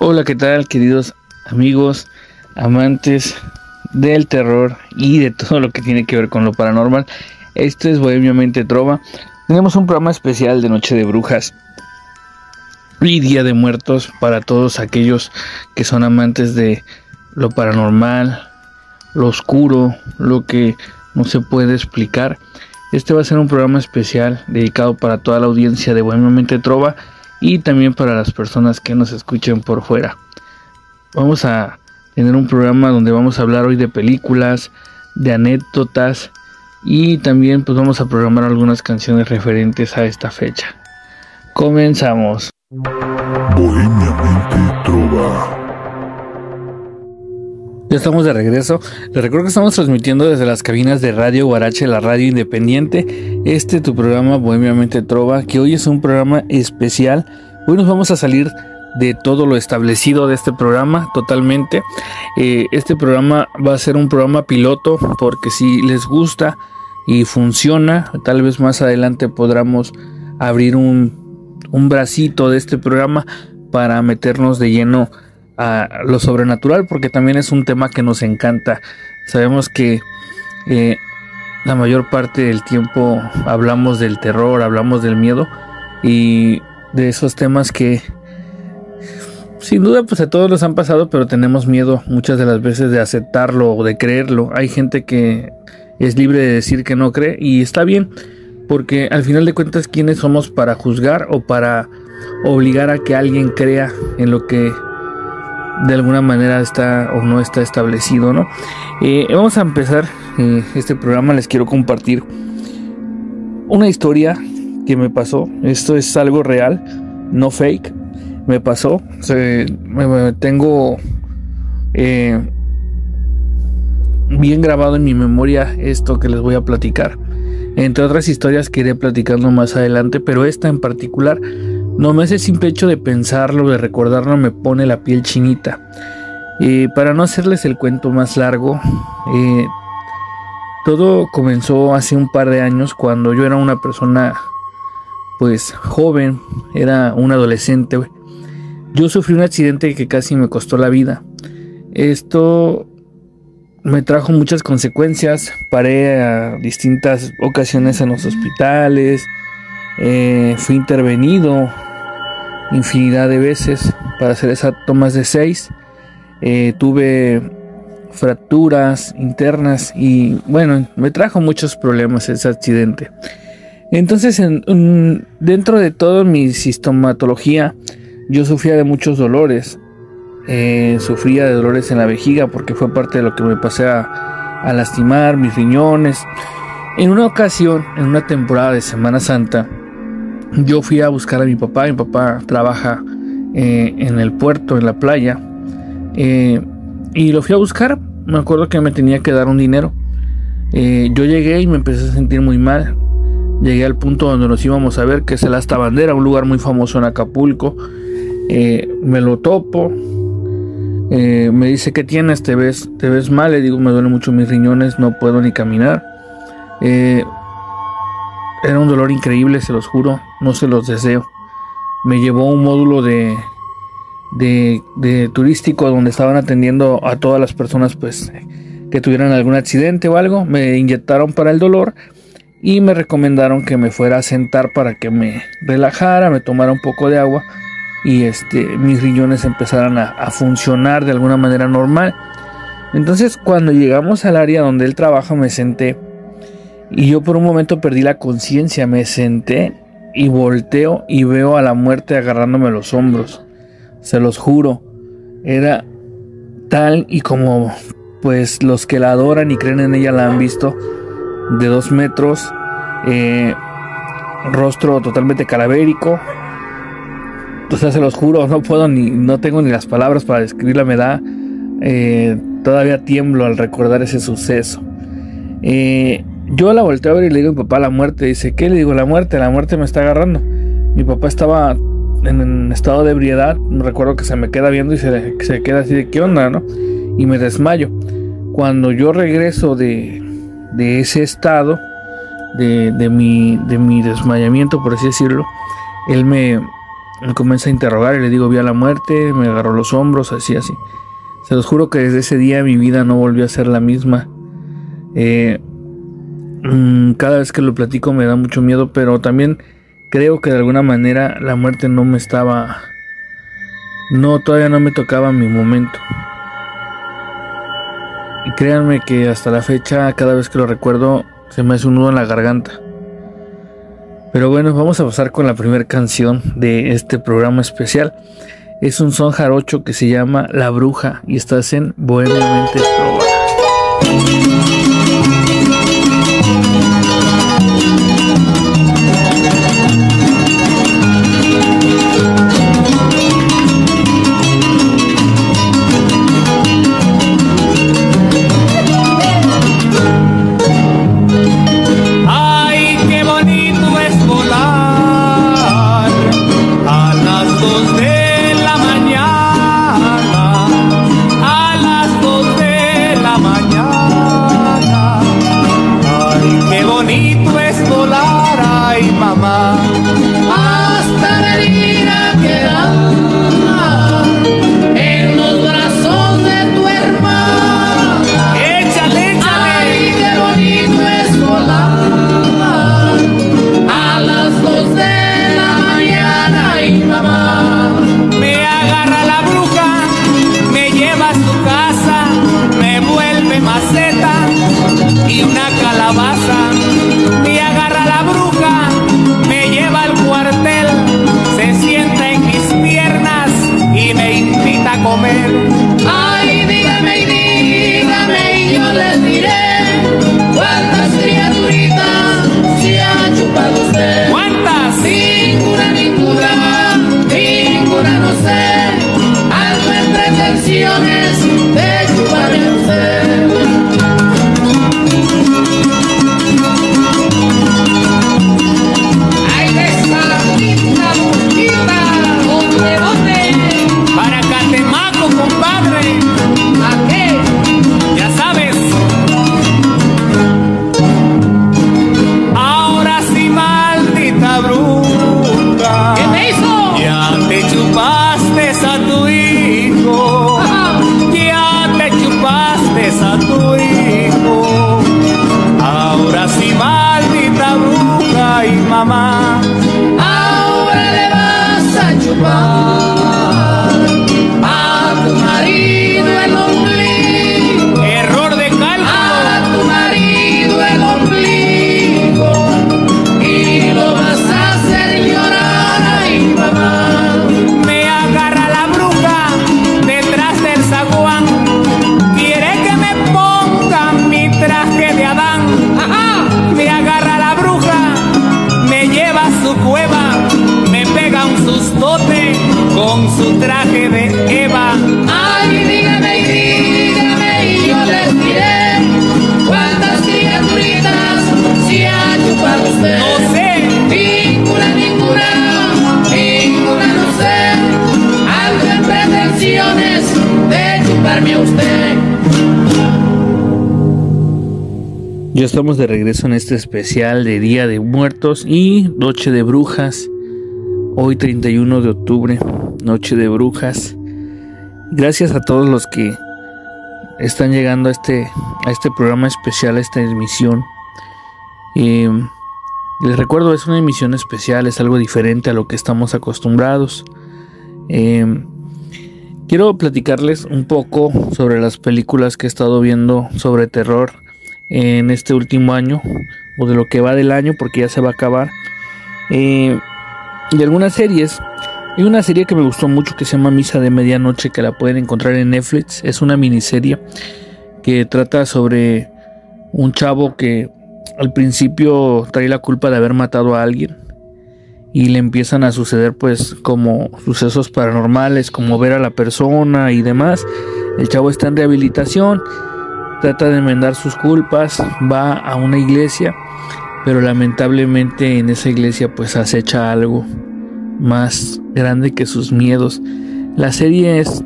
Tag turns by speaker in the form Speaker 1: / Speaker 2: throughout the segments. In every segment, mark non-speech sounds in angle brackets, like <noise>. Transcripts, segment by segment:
Speaker 1: Hola, ¿qué tal, queridos amigos, amantes del terror y de todo lo que tiene que ver con lo paranormal? Esto es Bohemiamente Trova. Tenemos un programa especial de Noche de Brujas y Día de Muertos para todos aquellos que son amantes de lo paranormal, lo oscuro, lo que no se puede explicar. Este va a ser un programa especial dedicado para toda la audiencia de Bohemiamente Trova y también para las personas que nos escuchen por fuera. Vamos a tener un programa donde vamos a hablar hoy de películas, de anécdotas y también pues vamos a programar algunas canciones referentes a esta fecha. Comenzamos. Trova. Ya estamos de regreso. Les recuerdo que estamos transmitiendo desde las cabinas de Radio Guarache, la radio independiente. Este tu programa Bohemiamente Trova, que hoy es un programa especial. Hoy nos vamos a salir de todo lo establecido de este programa totalmente. Eh, este programa va a ser un programa piloto porque si les gusta y funciona, tal vez más adelante podamos abrir un, un bracito de este programa para meternos de lleno a lo sobrenatural porque también es un tema que nos encanta. Sabemos que eh, la mayor parte del tiempo hablamos del terror, hablamos del miedo y de esos temas que sin duda pues a todos nos han pasado pero tenemos miedo muchas de las veces de aceptarlo o de creerlo. Hay gente que es libre de decir que no cree y está bien porque al final de cuentas quiénes somos para juzgar o para obligar a que alguien crea en lo que de alguna manera está o no está establecido, ¿no? Eh, vamos a empezar eh, este programa, les quiero compartir una historia que me pasó, esto es algo real, no fake, me pasó, tengo eh, bien grabado en mi memoria esto que les voy a platicar, entre otras historias que iré platicando más adelante, pero esta en particular no me hace simple hecho de pensarlo, de recordarlo, me pone la piel chinita. Y para no hacerles el cuento más largo, eh, todo comenzó hace un par de años cuando yo era una persona pues joven, era un adolescente. Yo sufrí un accidente que casi me costó la vida. Esto me trajo muchas consecuencias, paré a distintas ocasiones en los hospitales, eh, fui intervenido infinidad de veces para hacer esas tomas de 6. Eh, tuve fracturas internas y bueno, me trajo muchos problemas ese accidente. Entonces, dentro de toda mi sistematología, yo sufría de muchos dolores. Eh, sufría de dolores en la vejiga porque fue parte de lo que me pasé a lastimar mis riñones. En una ocasión, en una temporada de Semana Santa, yo fui a buscar a mi papá. Mi papá trabaja eh, en el puerto, en la playa. Eh, y lo fui a buscar. Me acuerdo que me tenía que dar un dinero. Eh, yo llegué y me empecé a sentir muy mal. Llegué al punto donde nos íbamos a ver, que es el Asta Bandera, un lugar muy famoso en Acapulco. me lo topo. me dice, ¿qué tienes? ¿Te ves, ¿Te ves mal? Le digo, me duelen mucho mis riñones, no puedo ni caminar. Era un dolor increíble, se los juro, no se los deseo. Me llevó a un módulo de, de, turístico donde estaban atendiendo a todas las personas pues que tuvieran algún accidente o algo. Me inyectaron para el dolor y me recomendaron que me fuera a sentar para que me relajara, me tomara un poco de agua y este, mis riñones empezaran a, a funcionar de alguna manera normal. Entonces cuando llegamos al área donde él trabaja me senté y yo por un momento perdí la conciencia, me senté y volteo y veo a la muerte agarrándome los hombros. Se los juro, era tal y como pues los que la adoran y creen en ella la han visto, de dos metros, eh, rostro totalmente calavérico. O sea, se los juro, no puedo ni, no tengo ni las palabras para describirla, me da, eh, todavía tiemblo al recordar ese suceso. Eh, yo la volteo a ver y le digo a mi papá la muerte. Dice, ¿qué? Le digo, la muerte, la muerte me está agarrando. Mi papá estaba en estado de ebriedad. Recuerdo que se me queda viendo y se, se queda así de qué onda, ¿no? Y me desmayo. Cuando yo regreso de, de ese estado, de, de, mi, de mi desmayamiento, por así decirlo, él me, comienza a interrogar y le digo, vi a la muerte, me agarró los hombros, así, así. Se los juro que desde ese día mi vida no volvió a ser la misma. Eh, cada vez que lo platico me da mucho miedo, pero también creo que de alguna manera la muerte no me estaba... No, todavía no me tocaba mi momento. Y créanme que hasta la fecha, cada vez que lo recuerdo, se me hace un nudo en la garganta. Pero bueno, vamos a pasar con la primera canción de este programa especial. Es un son jarocho que se llama La Bruja y estás en Bohemiamente de regreso en este especial de Día de Muertos y Noche de Brujas. Hoy 31 de octubre, Noche de Brujas. Gracias a todos los que están llegando a este, a este programa especial, a esta emisión. Eh, les recuerdo, es una emisión especial, es algo diferente a lo que estamos acostumbrados. Eh, quiero platicarles un poco sobre las películas que he estado viendo sobre terror en este último año o de lo que va del año porque ya se va a acabar. Eh, y algunas series. Hay una serie que me gustó mucho que se llama Misa de Medianoche que la pueden encontrar en Netflix. Es una miniserie que trata sobre un chavo que al principio trae la culpa de haber matado a alguien y le empiezan a suceder pues como sucesos paranormales como ver a la persona y demás. El chavo está en rehabilitación trata de enmendar sus culpas, va a una iglesia, pero lamentablemente en esa iglesia pues acecha algo más grande que sus miedos. La serie es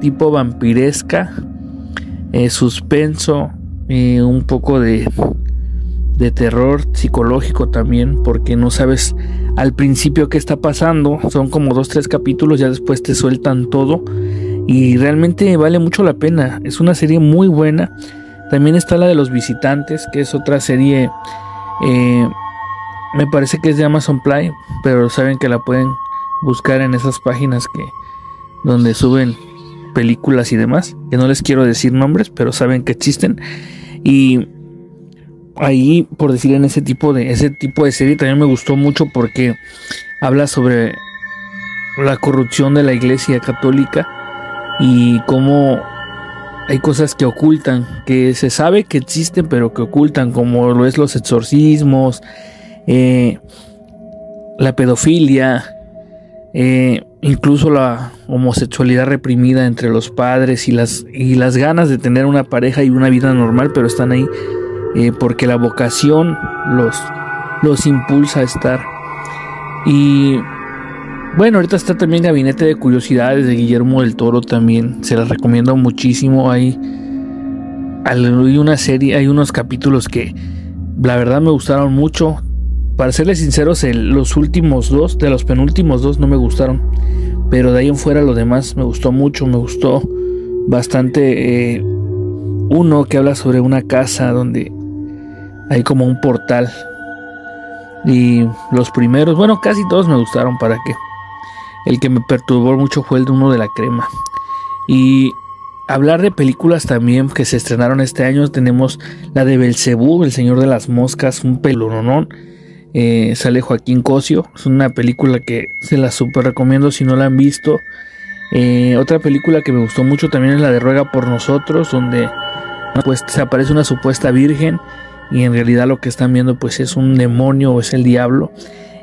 Speaker 1: tipo vampiresca, eh, suspenso, eh, un poco de, de terror psicológico también, porque no sabes al principio qué está pasando. Son como dos, tres capítulos, ya después te sueltan todo. Y realmente vale mucho la pena. Es una serie muy buena. También está la de los visitantes, que es otra serie. Eh, me parece que es de Amazon Play, pero saben que la pueden buscar en esas páginas que donde suben películas y demás, que no les quiero decir nombres, pero saben que existen. Y ahí, por decir en ese tipo de ese tipo de serie también me gustó mucho porque habla sobre la corrupción de la Iglesia Católica y cómo hay cosas que ocultan, que se sabe que existen, pero que ocultan, como lo es los exorcismos, eh, la pedofilia, eh, incluso la homosexualidad reprimida entre los padres y las, y las ganas de tener una pareja y una vida normal, pero están ahí eh, porque la vocación los, los impulsa a estar. Y bueno, ahorita está también Gabinete de Curiosidades de Guillermo del Toro también, se las recomiendo muchísimo. Hay, hay una serie, hay unos capítulos que la verdad me gustaron mucho. Para serles sinceros, los últimos dos, de los penúltimos dos, no me gustaron. Pero de ahí en fuera, lo demás me gustó mucho. Me gustó bastante. Eh, uno que habla sobre una casa donde hay como un portal. Y los primeros, bueno, casi todos me gustaron. ¿Para qué? El que me perturbó mucho fue el de uno de la crema. Y hablar de películas también que se estrenaron este año. Tenemos la de Belcebú, El Señor de las Moscas, un pelononón eh, sale Joaquín Cosio. Es una película que se la super recomiendo si no la han visto. Eh, otra película que me gustó mucho también es la de Ruega por nosotros, donde pues se aparece una supuesta virgen y en realidad lo que están viendo pues es un demonio o es el diablo.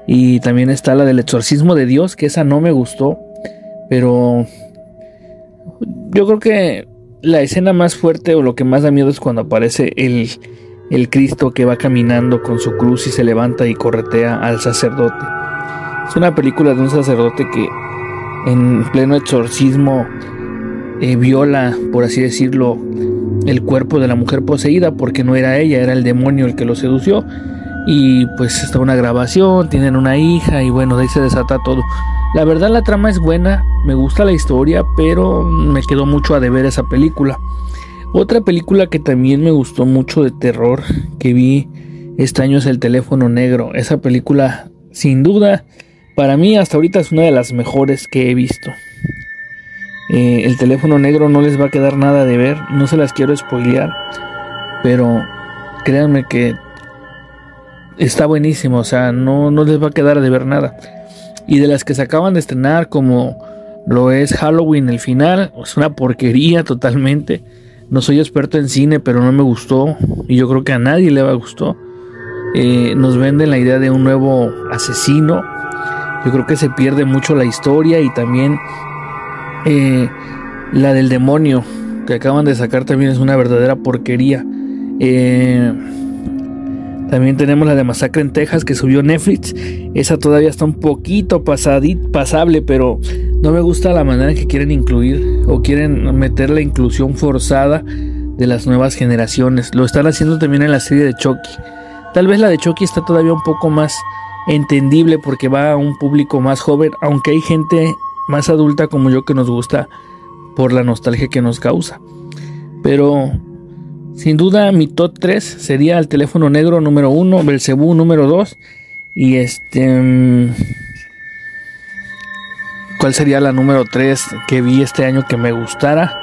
Speaker 1: Y también está la del exorcismo de Dios, que esa no me gustó, pero yo creo que la escena más fuerte o lo que más da miedo es cuando aparece el el Cristo que va caminando con su cruz y se levanta y corretea al sacerdote. Es una película de un sacerdote que en pleno exorcismo eh, viola, por así decirlo, el cuerpo de la mujer poseída porque no era ella, era el demonio el que lo sedució. Y pues está una grabación, tienen una hija y bueno, de ahí se desata todo. La verdad la trama es buena, me gusta la historia, pero me quedó mucho a deber esa película. Otra película que también me gustó mucho de terror que vi este año es El teléfono negro. Esa película, sin duda, para mí hasta ahorita es una de las mejores que he visto. Eh, el teléfono negro no les va a quedar nada de ver, no se las quiero spoilear, pero créanme que está buenísimo, o sea, no, no les va a quedar de ver nada. Y de las que se acaban de estrenar, como lo es Halloween, el final, es una porquería totalmente. No soy experto en cine, pero no me gustó. Y yo creo que a nadie le va a gustó. Eh, nos venden la idea de un nuevo asesino. Yo creo que se pierde mucho la historia y también eh, la del demonio que acaban de sacar también es una verdadera porquería. Eh, también tenemos la de Masacre en Texas que subió Netflix. Esa todavía está un poquito pasable, pero no me gusta la manera en que quieren incluir o quieren meter la inclusión forzada de las nuevas generaciones. Lo están haciendo también en la serie de Chucky. Tal vez la de Chucky está todavía un poco más entendible porque va a un público más joven, aunque hay gente más adulta como yo que nos gusta por la nostalgia que nos causa. Pero sin duda mi top 3 sería el teléfono negro número 1, Belcebú número 2 y este... Mm, ¿Cuál sería la número 3 que vi este año que me gustara?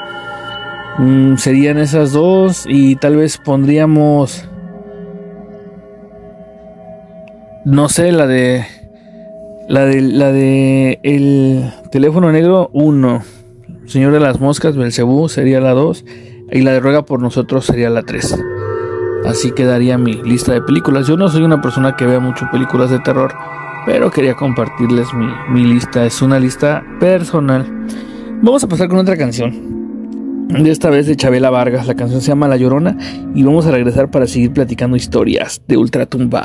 Speaker 1: Mm, serían esas dos y tal vez pondríamos... No sé, la de... La de, la de el teléfono negro 1. Señor de las moscas, Belcebú sería la 2 y la de Ruega por nosotros sería la 3. Así quedaría mi lista de películas. Yo no soy una persona que vea mucho películas de terror, pero quería compartirles mi, lista. Es una lista personal. Vamos a pasar con otra canción. De esta vez de Chabela Vargas. La canción se llama La Llorona. Y vamos a regresar para seguir platicando historias de Ultratumba.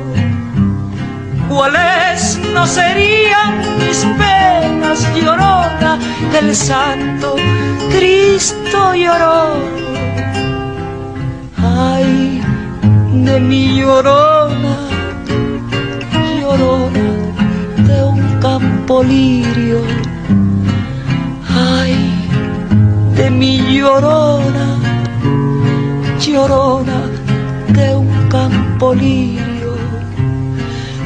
Speaker 2: cuáles no serían mis penas llorona el santo Cristo lloró ay de mi llorona llorona de un campo lirio. Ay de mi llorona llorona de un campo lirio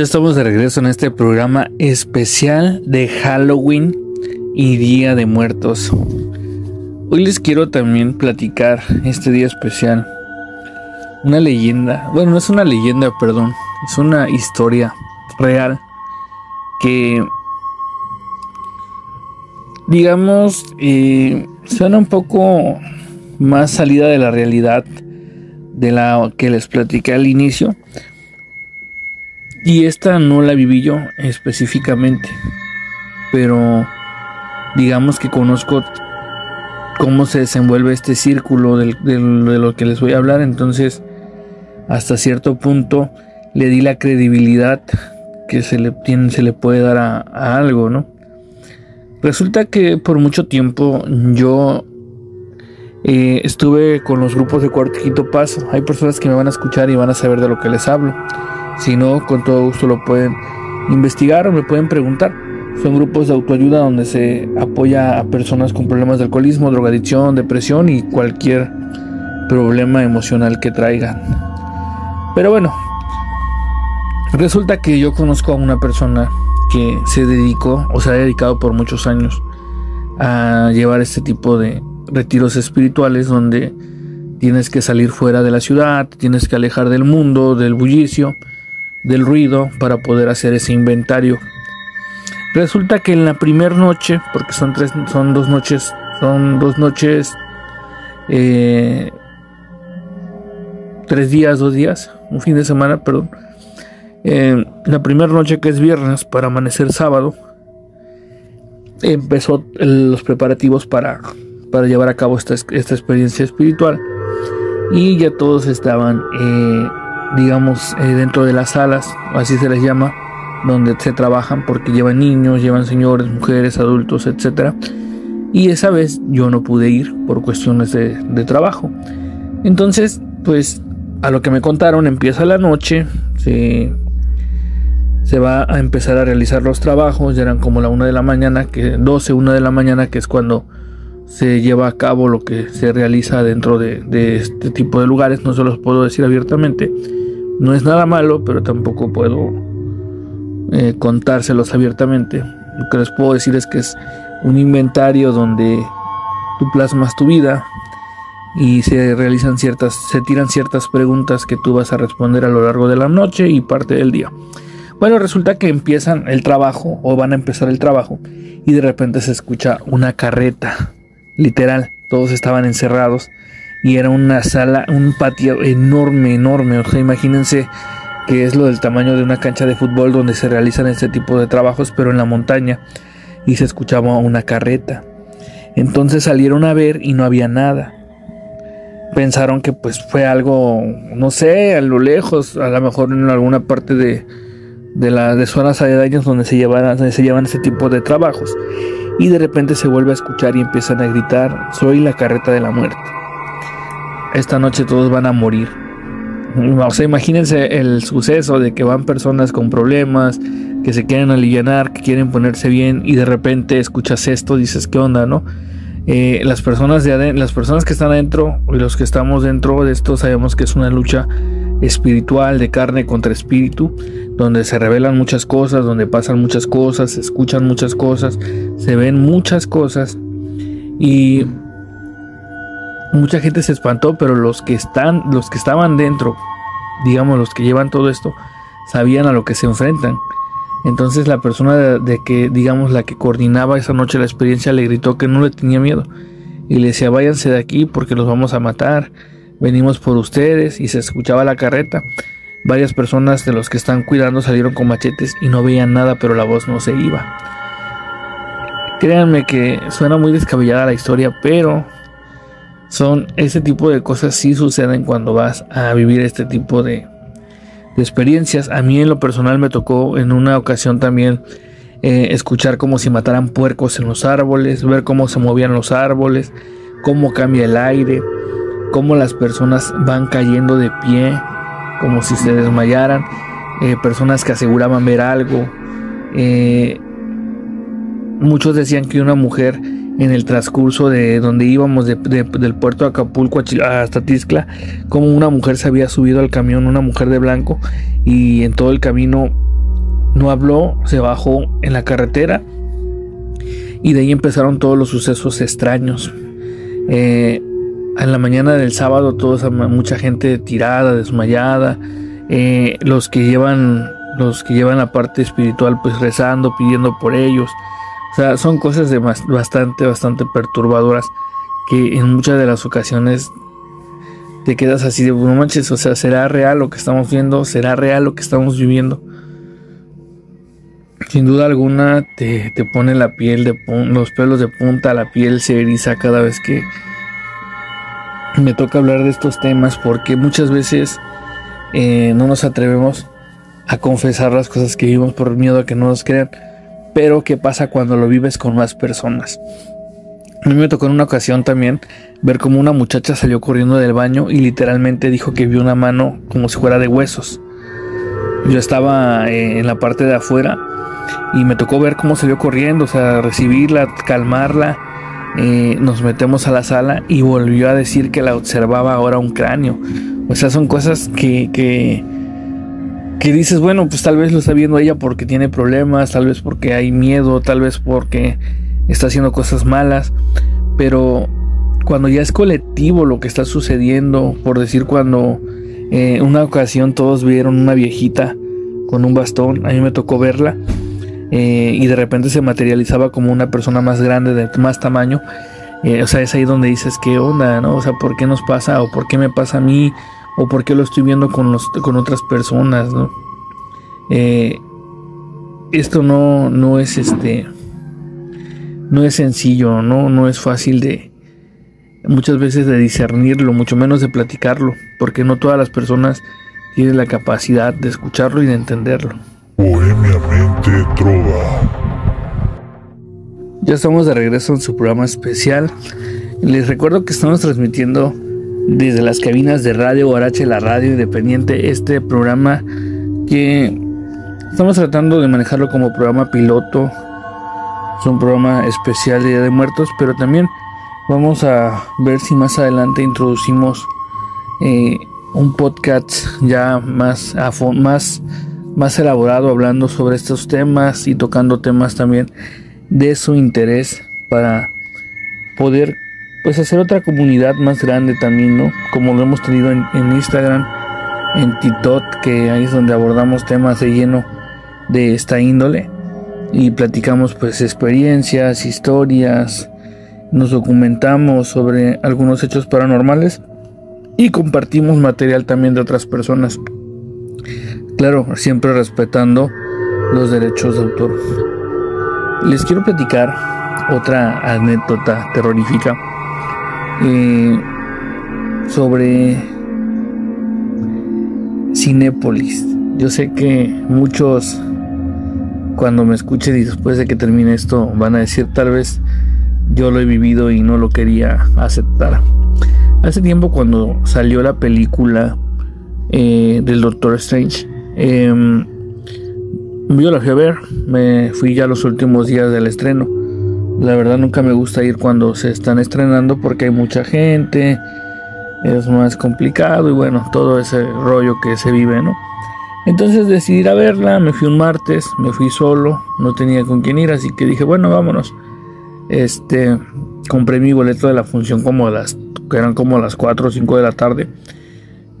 Speaker 1: Ya estamos de regreso en este programa especial de Halloween y Día de Muertos. Hoy les quiero también platicar este día especial. Una leyenda, bueno, no es una leyenda, perdón, es una historia real que, digamos, eh, suena un poco más salida de la realidad de la que les platiqué al inicio y esta no la viví yo específicamente, pero digamos que conozco cómo se desenvuelve este círculo de, lo que les voy a hablar, entonces hasta cierto punto le di la credibilidad que se le, se le puede dar a, algo, ¿no? Resulta que por mucho tiempo yo eh, estuve con los grupos de cuarto quinto paso. Hay personas que me van a escuchar y van a saber de lo que les hablo. Si no, con todo gusto lo pueden investigar o me pueden preguntar. Son grupos de autoayuda donde se apoya a personas con problemas de alcoholismo, drogadicción, depresión y cualquier problema emocional que traigan. Pero bueno, resulta que yo conozco a una persona que se dedicó o se ha dedicado por muchos años a llevar este tipo de retiros espirituales donde tienes que salir fuera de la ciudad, tienes que alejar del mundo, del bullicio del ruido para poder hacer ese inventario. Resulta que en la primera noche, porque son tres, son dos noches, son dos noches, eh, tres días, dos días, un fin de semana, perdón. Eh, la primera noche que es viernes para amanecer sábado, empezó los preparativos para, para llevar a cabo esta, esta experiencia espiritual y ya todos estaban eh, digamos, eh, dentro de las salas, así se les llama, donde se trabajan porque llevan niños, llevan señores, mujeres, adultos, etc. Y esa vez yo no pude ir por cuestiones de, trabajo. Entonces, pues a lo que me contaron, empieza la noche, se, se va a empezar a realizar los trabajos, ya eran como la una de la mañana, que 12, una de la mañana, que es cuando se lleva a cabo lo que se realiza dentro de, este tipo de lugares, no se los puedo decir abiertamente no es nada malo, pero tampoco puedo eh, contárselos abiertamente. Lo que les puedo decir es que es un inventario donde tú plasmas tu vida y se realizan ciertas, se tiran ciertas preguntas que tú vas a responder a lo largo de la noche y parte del día. Bueno, resulta que empiezan el trabajo o van a empezar el trabajo y de repente se escucha una carreta, literal, todos estaban encerrados y era una sala, un patio enorme, enorme. O sea, imagínense que es lo del tamaño de una cancha de fútbol donde se realizan este tipo de trabajos, pero en la montaña y se escuchaba una carreta. Entonces salieron a ver y no había nada. Pensaron que pues fue algo, no sé, a lo lejos, a lo mejor en alguna parte de, de las de zonas aledañas donde se llevan, donde se llevan este tipo de trabajos. Y de repente se vuelve a escuchar y empiezan a gritar, soy la carreta de la muerte esta noche todos van a morir. O sea, imagínense el suceso de que van personas con problemas, que se quieren aliviar, que quieren ponerse bien y de repente escuchas esto, dices, ¿qué onda, no? Eh, las personas de las personas que están adentro y los que estamos dentro de esto sabemos que es una lucha espiritual de carne contra espíritu, donde se revelan muchas cosas, donde pasan muchas cosas, se escuchan muchas cosas, se ven muchas cosas. Y mucha gente se espantó, pero los que están, los que estaban dentro, digamos los que llevan todo esto, sabían a lo que se enfrentan. Entonces la persona de, que, digamos, la que coordinaba esa noche la experiencia le gritó que no le tenía miedo. Y le decía váyanse de aquí porque los vamos a matar, venimos por ustedes y se escuchaba la carreta. Varias personas de los que están cuidando salieron con machetes y no veían nada, pero la voz no se iba. Créanme que suena muy descabellada la historia, pero son ese tipo de cosas sí suceden cuando vas a vivir este tipo de, experiencias. A mí en lo personal me tocó en una ocasión también eh, escuchar como si mataran puercos en los árboles, ver cómo se movían los árboles, cómo cambia el aire, cómo las personas van cayendo de pie como si se desmayaran, eh, personas que aseguraban ver algo. Eh, muchos decían que una mujer en el transcurso de donde íbamos del puerto de Acapulco hasta Tizcla, como una mujer se había subido al camión, una mujer de blanco, y en todo el camino no habló, se bajó en la carretera y de ahí empezaron todos los sucesos extraños. Eh, en la mañana del sábado, toda mucha gente tirada, desmayada, eh, los que llevan los que llevan la parte espiritual pues rezando, pidiendo por ellos. O sea, son cosas de bastante, bastante perturbadoras que en muchas de las ocasiones te quedas así de, no manches, o sea, ¿será real lo que estamos viendo? ¿Será real lo que estamos viviendo? Sin duda alguna te, pone la piel de los pelos de punta, la piel se eriza cada vez que me toca hablar de estos temas porque muchas veces eh, no nos atrevemos a confesar las cosas que vivimos por miedo a que no nos crean. Pero ¿qué pasa cuando lo vives con más personas? A mí me tocó en una ocasión también ver como una muchacha salió corriendo del baño y literalmente dijo que vio una mano como si fuera de huesos. Yo estaba eh, en la parte de afuera y me tocó ver cómo salió corriendo, o sea, recibirla, calmarla. Eh, nos metemos a la sala y volvió a decir que la observaba ahora un cráneo. O sea, son cosas que, que, que dices, bueno, pues tal vez lo está viendo ella porque tiene problemas, tal vez porque hay miedo, tal vez porque está haciendo cosas malas. Pero cuando ya es colectivo lo que está sucediendo, por decir cuando en eh, una ocasión todos vieron una viejita con un bastón, a mí me tocó verla eh, y de repente se materializaba como una persona más grande, de más tamaño. Eh, o sea, es ahí donde dices, ¿qué onda? ¿no? O sea, ¿por qué nos pasa? ¿O por qué me pasa a mí? ¿O por qué lo estoy viendo con, los, con otras personas? ¿no? Eh, esto no, no es este. No es sencillo, ¿no? No es fácil de. Muchas veces de discernirlo, mucho menos de platicarlo, porque no todas las personas tienen la capacidad de escucharlo y de entenderlo. Bohemiamente Trova. Ya estamos de regreso en su programa especial. Les recuerdo que estamos transmitiendo desde las cabinas de Radio Guarache, la radio independiente, este programa que estamos tratando de manejarlo como programa piloto. Es un programa especial de Día de Muertos, pero también vamos a ver si más adelante introducimos eh, un podcast ya más, más más elaborado hablando sobre estos temas y tocando temas también de su interés para poder pues hacer otra comunidad más grande también, ¿no? Como lo hemos tenido en, Instagram, en TikTok, que ahí es donde abordamos temas de lleno de esta índole y platicamos pues experiencias, historias, nos documentamos sobre algunos hechos paranormales y compartimos material también de otras personas. Claro, siempre respetando los derechos de autor. Les quiero platicar otra anécdota terrorífica eh, sobre Cinépolis. Yo sé que muchos cuando me escuchen y después de que termine esto van a decir tal vez yo lo he vivido y no lo quería aceptar. Hace tiempo cuando salió la película eh, del Doctor Strange, eh, yo la fui a ver, me fui ya los últimos días del estreno. La verdad nunca me gusta ir cuando se están estrenando porque hay mucha gente, es más complicado y bueno, todo ese rollo que se vive, ¿no? Entonces decidí ir a verla, me fui un martes, me fui solo, no tenía con quién ir, así que dije, bueno, vámonos. Este, compré mi boleto de la función como a las, que eran como las 4 o 5 de la tarde.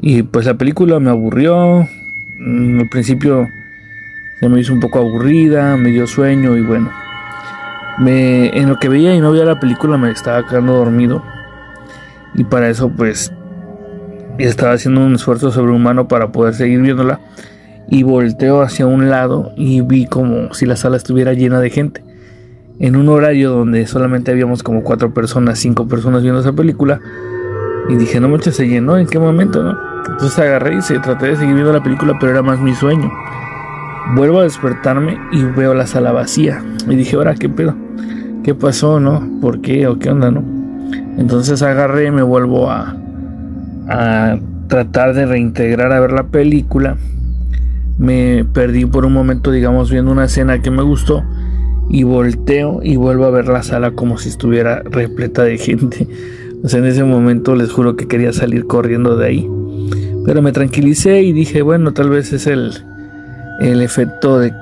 Speaker 1: Y pues la película me aburrió, al principio se me hizo un poco aburrida, me dio sueño y bueno. Me, en lo que veía y no veía la película me estaba quedando dormido. Y para eso pues estaba haciendo un esfuerzo sobrehumano para poder seguir viéndola. Y volteo hacia un lado y vi como si la sala estuviera llena de gente. En un horario donde solamente habíamos como cuatro personas, cinco personas viendo esa película. Y dije, no mucho se llenó, ¿en qué momento, no? Entonces agarré y se traté de seguir viendo la película, pero era más mi sueño. Vuelvo a despertarme y veo la sala vacía. Y dije, ahora, ¿qué pedo? ¿Qué pasó, no? ¿Por qué o qué onda, no? Entonces agarré y me vuelvo a, a tratar de reintegrar a ver la película. Me perdí por un momento, digamos, viendo una escena que me gustó. Y volteo y vuelvo a ver la sala como si estuviera repleta de gente. O sea, en ese momento les juro que quería salir corriendo de ahí. Pero me tranquilicé y dije, bueno, tal vez es el, el efecto de,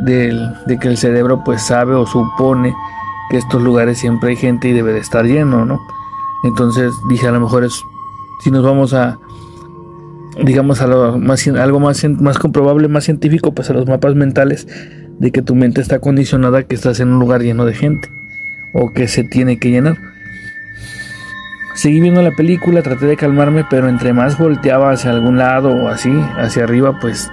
Speaker 1: que el cerebro pues sabe o supone que estos lugares siempre hay gente y debe de estar lleno, ¿no? Entonces dije a lo mejor es si nos vamos a digamos a lo más, algo más, más comprobable, más científico, pues a los mapas mentales de que tu mente está condicionada que estás en un lugar lleno de gente o que se tiene que llenar. Seguí viendo la película, traté de calmarme, pero entre más volteaba hacia algún lado o así, hacia arriba, pues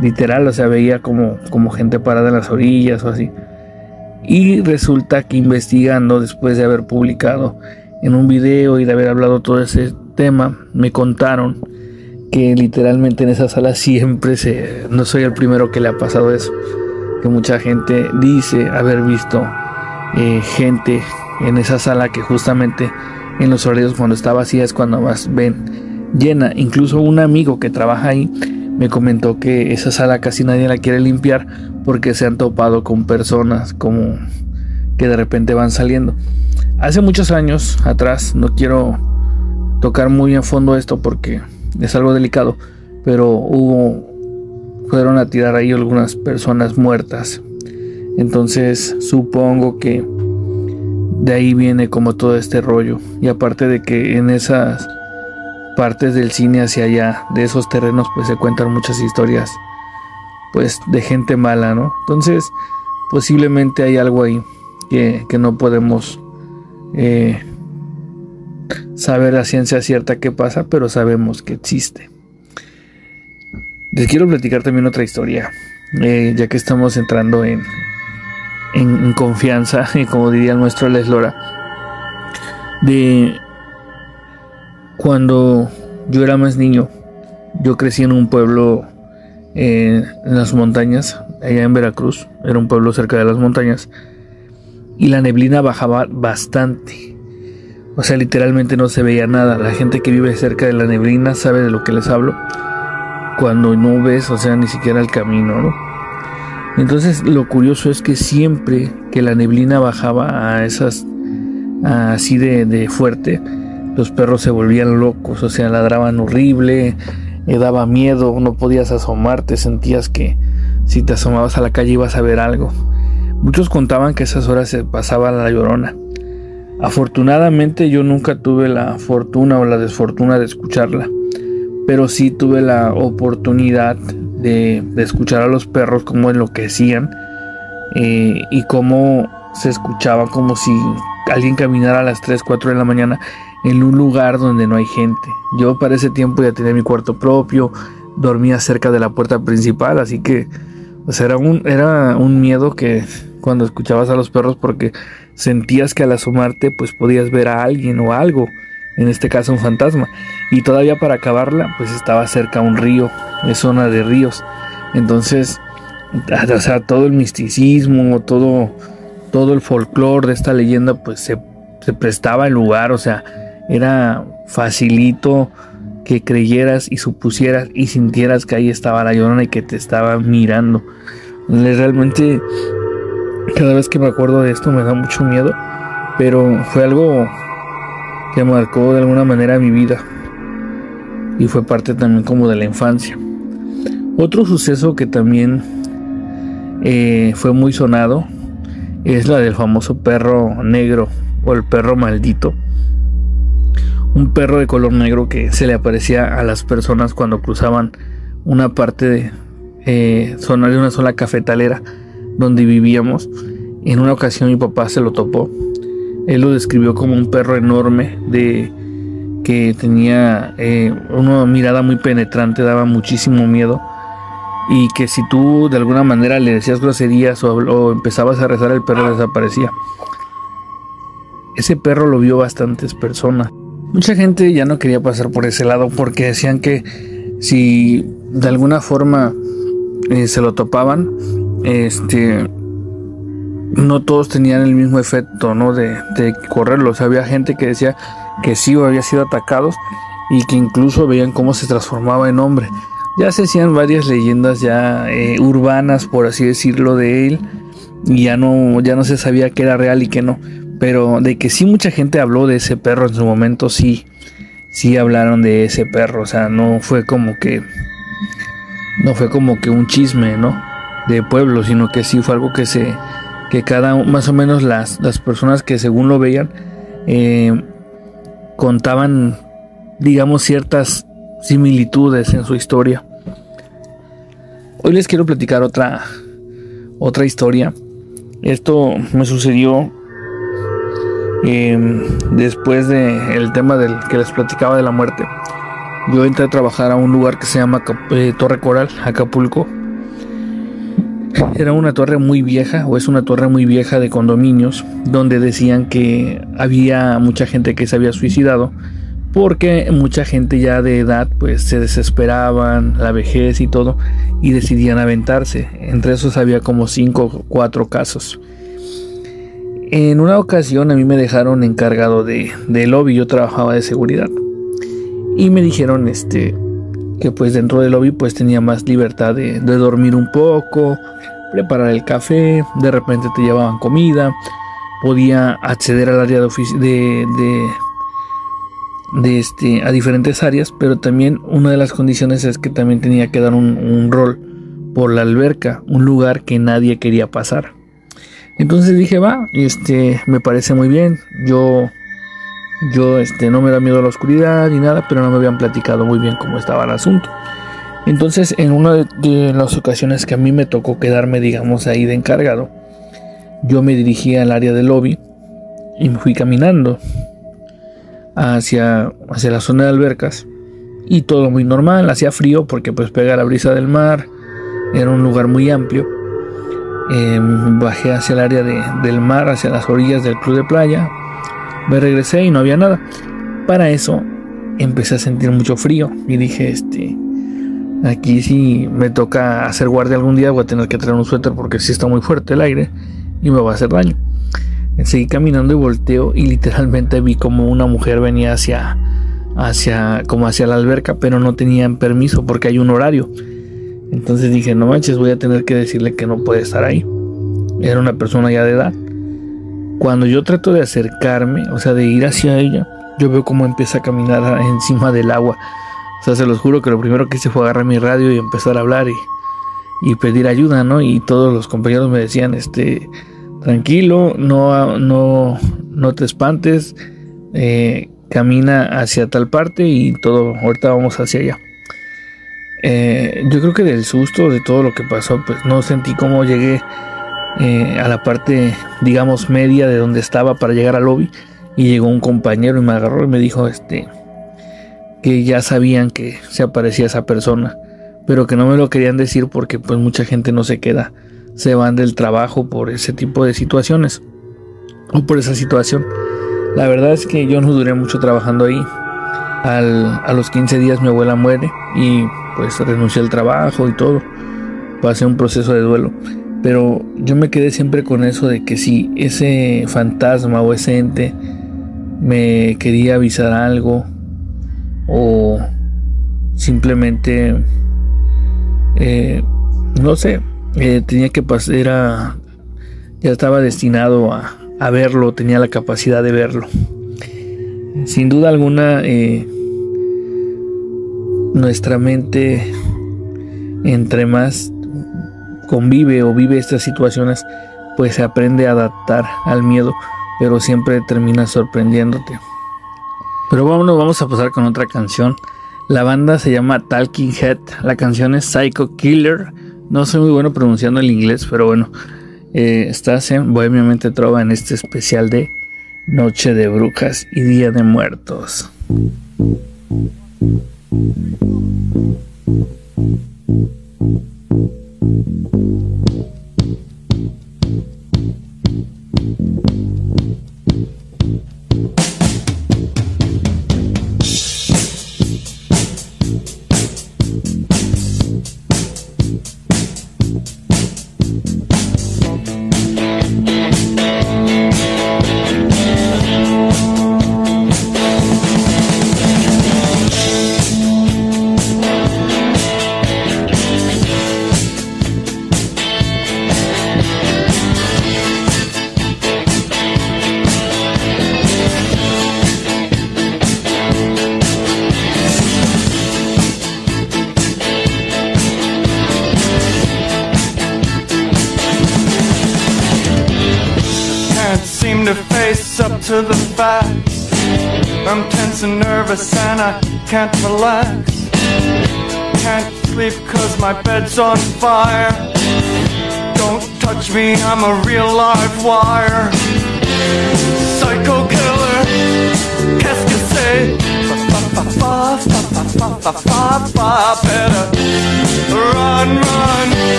Speaker 1: literal, o sea, veía como, como gente parada en las orillas o así. Y resulta que investigando, después de haber publicado en un video y de haber hablado todo ese tema, me contaron que literalmente en esa sala siempre se... No soy el primero que le ha pasado eso. Que mucha gente dice haber visto eh, gente en esa sala que justamente en los horarios cuando está vacía es cuando más ven llena. Incluso un amigo que trabaja ahí me comentó que esa sala casi nadie la quiere limpiar porque se han topado con personas como que de repente van saliendo. Hace muchos años atrás, no quiero tocar muy a fondo esto porque es algo delicado, pero hubo fueron a tirar ahí algunas personas muertas. Entonces, supongo que de ahí viene como todo este rollo. Y aparte de que en esas partes del cine hacia allá, de esos terrenos, pues se cuentan muchas historias, pues de gente mala, ¿no? Entonces, posiblemente hay algo ahí que, no podemos eh, saber a ciencia cierta qué pasa, pero sabemos que existe. Les quiero platicar también otra historia, eh, ya que estamos entrando en, en, confianza, <laughs> y como diría el nuestro Les Lora, de cuando yo era más niño, yo crecí en un pueblo eh, en las montañas, allá en Veracruz, era un pueblo cerca de las montañas, y la neblina bajaba bastante. O sea, literalmente no se veía nada. La gente que vive cerca de la neblina sabe de lo que les hablo. Cuando no ves, o sea, ni siquiera el camino, ¿no? Entonces lo curioso es que siempre que la neblina bajaba a esas así de, fuerte, los perros se volvían locos, o sea, ladraban horrible, eh, daba miedo, no podías asomarte, sentías que si te asomabas a la calle ibas a ver algo. Muchos contaban que esas horas se pasaba la llorona. Afortunadamente yo nunca tuve la fortuna o la desfortuna de escucharla, pero sí tuve la oportunidad de, escuchar a los perros cómo enloquecían eh, y cómo se escuchaba como si alguien caminara a las 3, 4 de la mañana en un lugar donde no hay gente. Yo para ese tiempo ya tenía mi cuarto propio, dormía cerca de la puerta principal, así que era, un, era un miedo que cuando escuchabas a los perros porque sentías que al asomarte pues podías ver a alguien o algo, en este caso un fantasma. Y todavía para acabarla pues estaba cerca un río, es zona de ríos. Entonces, o sea, todo el misticismo, todo, todo el folclore de esta leyenda pues se, se prestaba el lugar, o sea, era facilito que creyeras y supusieras y sintieras que ahí estaba la llorona y que te estaba mirando. Realmente cada vez que me acuerdo de esto me da mucho miedo, pero fue algo que marcó de alguna manera mi vida y fue parte también como de la infancia. Otro suceso que también eh, fue muy sonado es la del famoso perro negro o el perro maldito. Un perro de color negro que se le aparecía a las personas cuando cruzaban una parte de eh, zona de una sola cafetalera donde vivíamos. En una ocasión mi papá se lo topó. Él lo describió como un perro enorme de que tenía eh, una mirada muy penetrante, daba muchísimo miedo y que si tú de alguna manera le decías groserías o, empezabas a rezar el perro desaparecía. Ese perro lo vio bastantes personas. Mucha gente ya no quería pasar por ese lado porque decían que si de alguna forma eh, se lo topaban, este, no todos tenían el mismo efecto, ¿no? De, correrlo. O sea, había gente que decía que sí había sido atacados y que incluso veían cómo se transformaba en hombre. Ya se hacían varias leyendas ya eh, urbanas, por así decirlo, de él y ya no, ya no se sabía qué era real y qué no. Pero de que sí mucha gente habló de ese perro en su momento, sí, sí hablaron de ese perro. O sea, no fue como que no fue como que un chisme, ¿no? de pueblo, sino que sí fue algo que se que cada más o menos las, las personas que según lo veían eh, contaban digamos ciertas similitudes en su historia. Hoy les quiero platicar otra otra historia. Esto me sucedió em, después del tema del que les platicaba de la muerte. Yo entré a trabajar a un lugar que se llama eh, Torre Coral, Acapulco. Era una torre muy vieja, o es una torre muy vieja de condominios, donde decían que había mucha gente que se había suicidado, porque mucha gente ya de edad pues se desesperaban, la vejez y todo, y decidían aventarse. Entre esos había como 5 o 4 casos. En una ocasión a mí me dejaron encargado de, de lobby, yo trabajaba de seguridad y me dijeron este que pues dentro del lobby pues tenía más libertad de, dormir un poco, preparar el café, de repente te llevaban comida, podía acceder al área de, de, de, de, este, a diferentes áreas, pero también una de las condiciones es que también tenía que dar un, un rol por la alberca, un lugar que nadie quería pasar. Entonces dije, va, este, me parece muy bien, yo yo este, no me da miedo a la oscuridad ni nada, pero no me habían platicado muy bien cómo estaba el asunto. Entonces, en una de, las ocasiones que a mí me tocó quedarme, digamos, ahí de encargado, yo me dirigí al área del lobby y me fui caminando hacia, hacia la zona de albercas y todo muy normal, hacía frío porque pues pega la brisa del mar, era un lugar muy amplio. Em, bajé hacia el área del mar, hacia las orillas del club de playa, me regresé y no había nada. Para eso empecé a sentir mucho frío y dije, este, aquí si me toca hacer guardia algún día voy a tener que traer un suéter porque si está muy fuerte el aire y me va a hacer daño. Seguí caminando y volteo y literalmente vi como una mujer venía hacia, hacia, como hacia la alberca, pero no tenían permiso porque hay un horario. Entonces dije, no manches, voy a tener que decirle que no puede estar ahí. Era una persona ya de edad. Cuando yo trato de acercarme, o sea, de ir hacia ella, yo veo cómo empieza a caminar <laughs> encima del agua. O sea, se los juro que lo primero que hice fue agarrar mi radio y empezar a hablar y, pedir ayuda, ¿no? Y todos los compañeros me decían, este, tranquilo, no, no, no te espantes, eh, camina hacia tal parte y todo, ahorita vamos hacia allá. Eh, yo creo que del susto de todo lo que pasó, pues no sentí cómo llegué eh, a la parte, digamos, media de donde estaba para llegar al lobby. Y llegó un compañero y me agarró y me dijo este que ya sabían que se aparecía esa persona, pero que no me lo querían decir porque pues mucha gente no se queda, se van del trabajo por ese tipo de situaciones o por esa situación. La verdad es que yo no duré mucho trabajando ahí. a los 15 días mi abuela muere y pues renuncié al trabajo y todo. Pasé un proceso de duelo. Pero yo me quedé siempre con eso de que si ese fantasma o ese ente me quería avisar algo o simplemente eh, no sé eh, tenía que pasar era ya estaba destinado a, a, verlo tenía la capacidad de verlo. Sin duda alguna eh, nuestra mente entre más convive o vive estas situaciones, pues se aprende a adaptar al miedo, pero siempre termina sorprendiéndote. Pero vámonos, vamos a pasar con otra canción. La banda se llama Talking Head, la canción es Psycho Killer. No soy muy bueno pronunciando el inglés, pero bueno, eh, estás en Bohemiamente Trova en este especial de Noche de Brujas y Día de Muertos.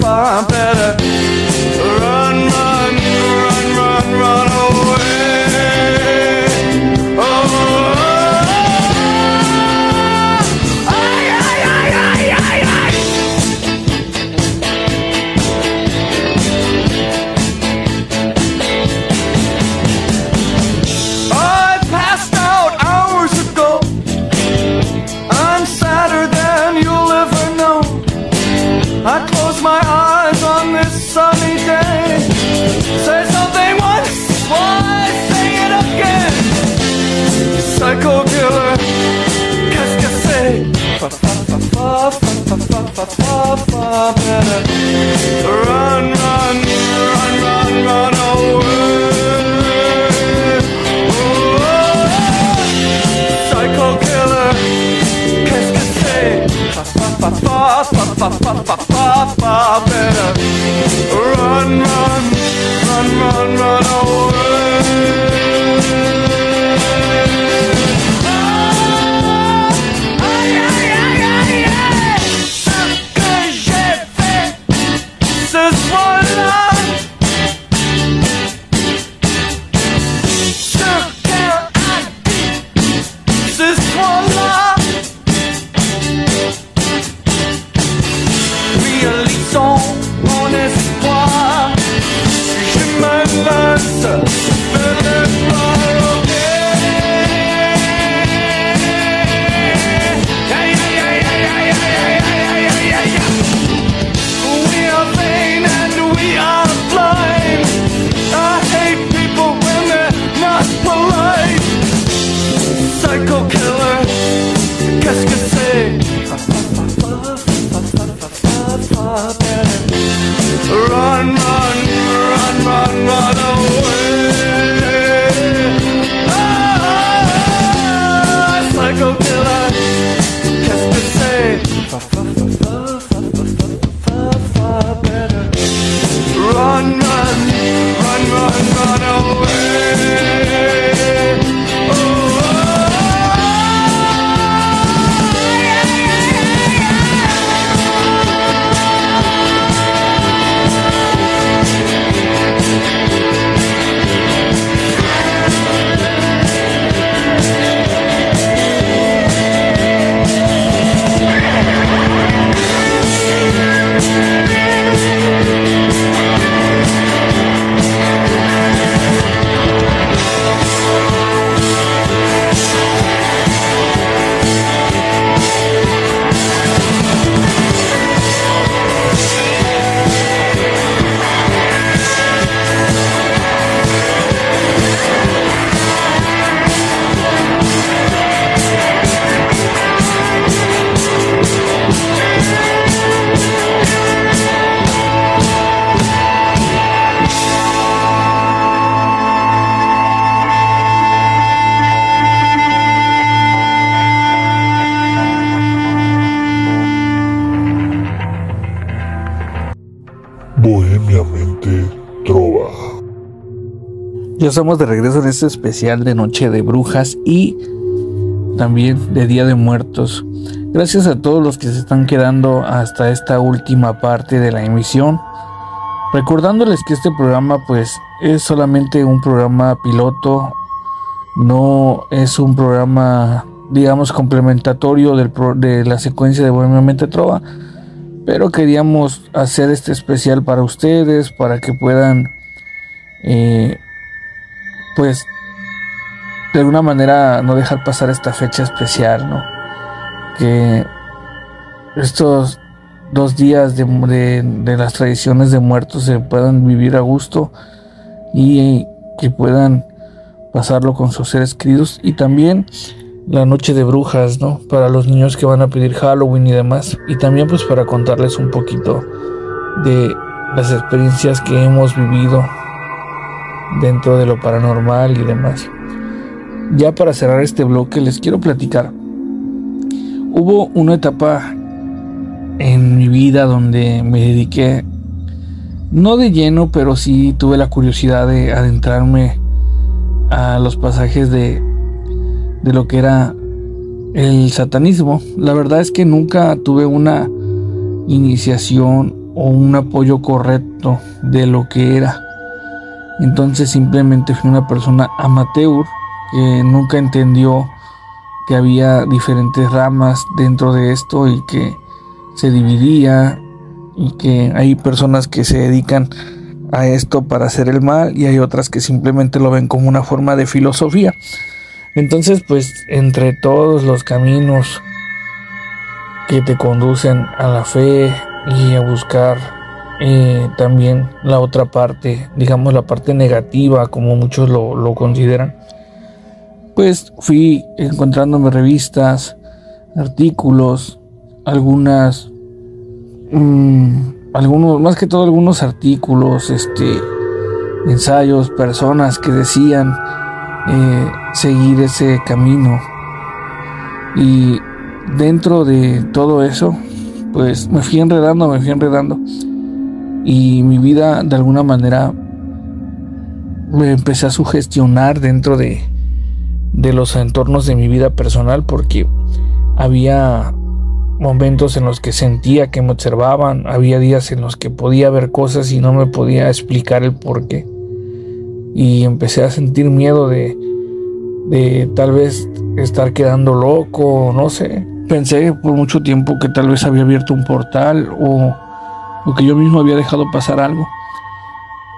Speaker 3: Fa, fa, better. Run, run, run, run, run
Speaker 1: estamos de regreso en este especial de Noche de Brujas y también de Día de Muertos. Gracias a todos los que se están quedando hasta esta última parte de la emisión. Recordándoles que este programa pues es solamente un programa piloto, no es un programa digamos complementatorio del de la secuencia de Bohemiamente Trova, pero queríamos hacer este especial para ustedes, para que puedan eh, pues de alguna manera no dejar pasar esta fecha especial, ¿no? Que estos dos días de, de- las tradiciones de muertos se puedan vivir a gusto y que puedan pasarlo con sus seres queridos y también la noche de brujas, ¿no? Para los niños que van a pedir Halloween y demás. Y también pues para contarles un poquito de las experiencias que hemos vivido dentro de lo paranormal y demás. Ya para cerrar este bloque les quiero platicar. Hubo una etapa en mi vida donde me dediqué, no de lleno, pero sí tuve la curiosidad de adentrarme a los pasajes de de lo que era el satanismo. La verdad es que nunca tuve una iniciación o un apoyo correcto de lo que era. Entonces simplemente fui una persona amateur que nunca entendió que había diferentes ramas dentro de esto y que se dividía y que hay personas que se dedican a esto para hacer el mal y hay otras que simplemente lo ven como una forma de filosofía. Entonces, pues entre todos los caminos que te conducen a la fe y a buscar eh, también la otra parte, digamos la parte negativa, como muchos lo, consideran, pues fui encontrándome revistas, artículos, algunas, mm, algunos, más que todo algunos artículos, este, ensayos, personas que decían eh, seguir ese camino. Y dentro de todo eso, pues me fui enredando, me fui enredando. Y mi vida de alguna manera me empecé a sugestionar dentro de, de los entornos de mi vida personal porque había momentos en los que sentía que me observaban, había días en los que podía ver cosas y no me podía explicar el por qué y empecé a sentir miedo de, de tal vez estar quedando loco, no sé. Pensé por mucho tiempo que tal vez había abierto un portal o, o que yo mismo había dejado pasar algo.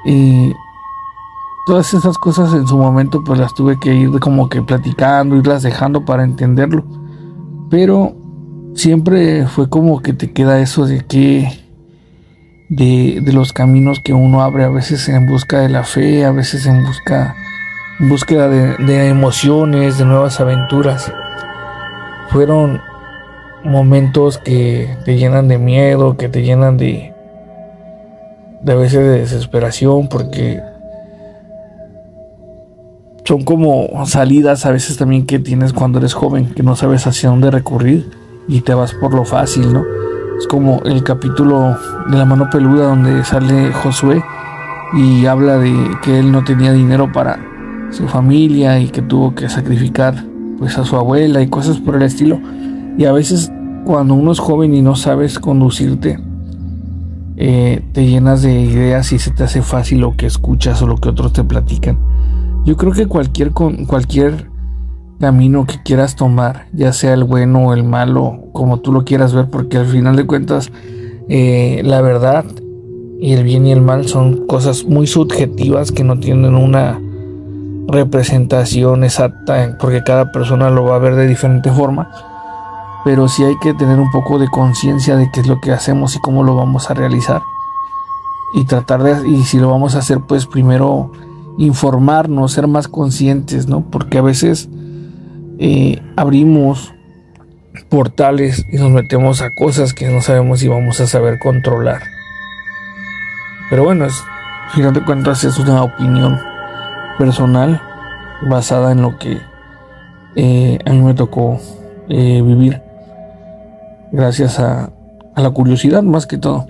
Speaker 1: Y todas esas cosas en su momento pues las tuve que ir como que platicando, irlas dejando para entenderlo. Pero siempre fue como que te queda eso de que de, los caminos que uno abre, a veces en busca de la fe, a veces en busca en búsqueda de, emociones, de nuevas aventuras. Fueron momentos que te llenan de miedo, que te llenan de, de a veces de desesperación, porque son como salidas a veces también que tienes cuando eres joven, que no sabes hacia dónde recurrir y te vas por lo fácil, ¿no? Es como el capítulo de la mano peluda donde sale Josué y habla de que él no tenía dinero para su familia y que tuvo que sacrificar pues a su abuela y cosas por el estilo. Y a veces cuando uno es joven y no sabes conducirte, eh, te llenas de ideas y se te hace fácil lo que escuchas o lo que otros te platican. Yo creo que cualquier, cualquier camino que quieras tomar, ya sea el bueno o el malo, como tú lo quieras ver, porque al final de cuentas eh, la verdad y el bien y el mal son cosas muy subjetivas que no tienen una representación exacta, porque cada persona lo va a ver de diferente forma, pero sí hay que tener un poco de conciencia de qué es lo que hacemos y cómo lo vamos a realizar. Y tratar de, y si lo vamos a hacer, pues primero informarnos, ser más conscientes, ¿no? Porque a veces eh, abrimos portales y nos metemos a cosas que no sabemos si vamos a saber controlar. Pero bueno, es, final de cuentas es una opinión personal basada en lo que eh, a mí me tocó eh, vivir gracias a, la curiosidad más que todo.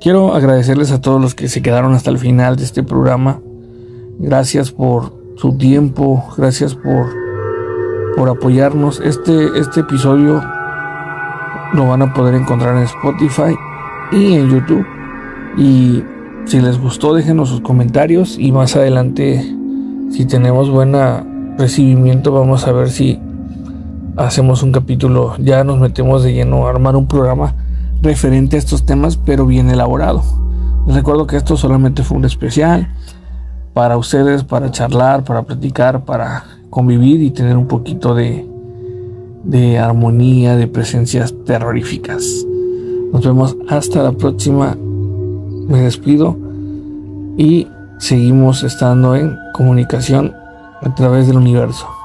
Speaker 1: Quiero agradecerles a todos los que se quedaron hasta el final de este programa. Gracias por su tiempo, gracias por por apoyarnos. Este, este episodio lo van a poder encontrar en Spotify y en YouTube. Y si les gustó, déjenos sus comentarios. Y más adelante, si tenemos buen recibimiento, vamos a ver si hacemos un capítulo. Ya nos metemos de lleno a armar un programa referente a estos temas, pero bien elaborado. Les recuerdo que esto solamente fue un especial para ustedes, para charlar, para platicar, para convivir y tener un poquito de, de armonía, de presencias terroríficas. Nos vemos hasta la próxima. Me despido y seguimos estando en comunicación a través del universo.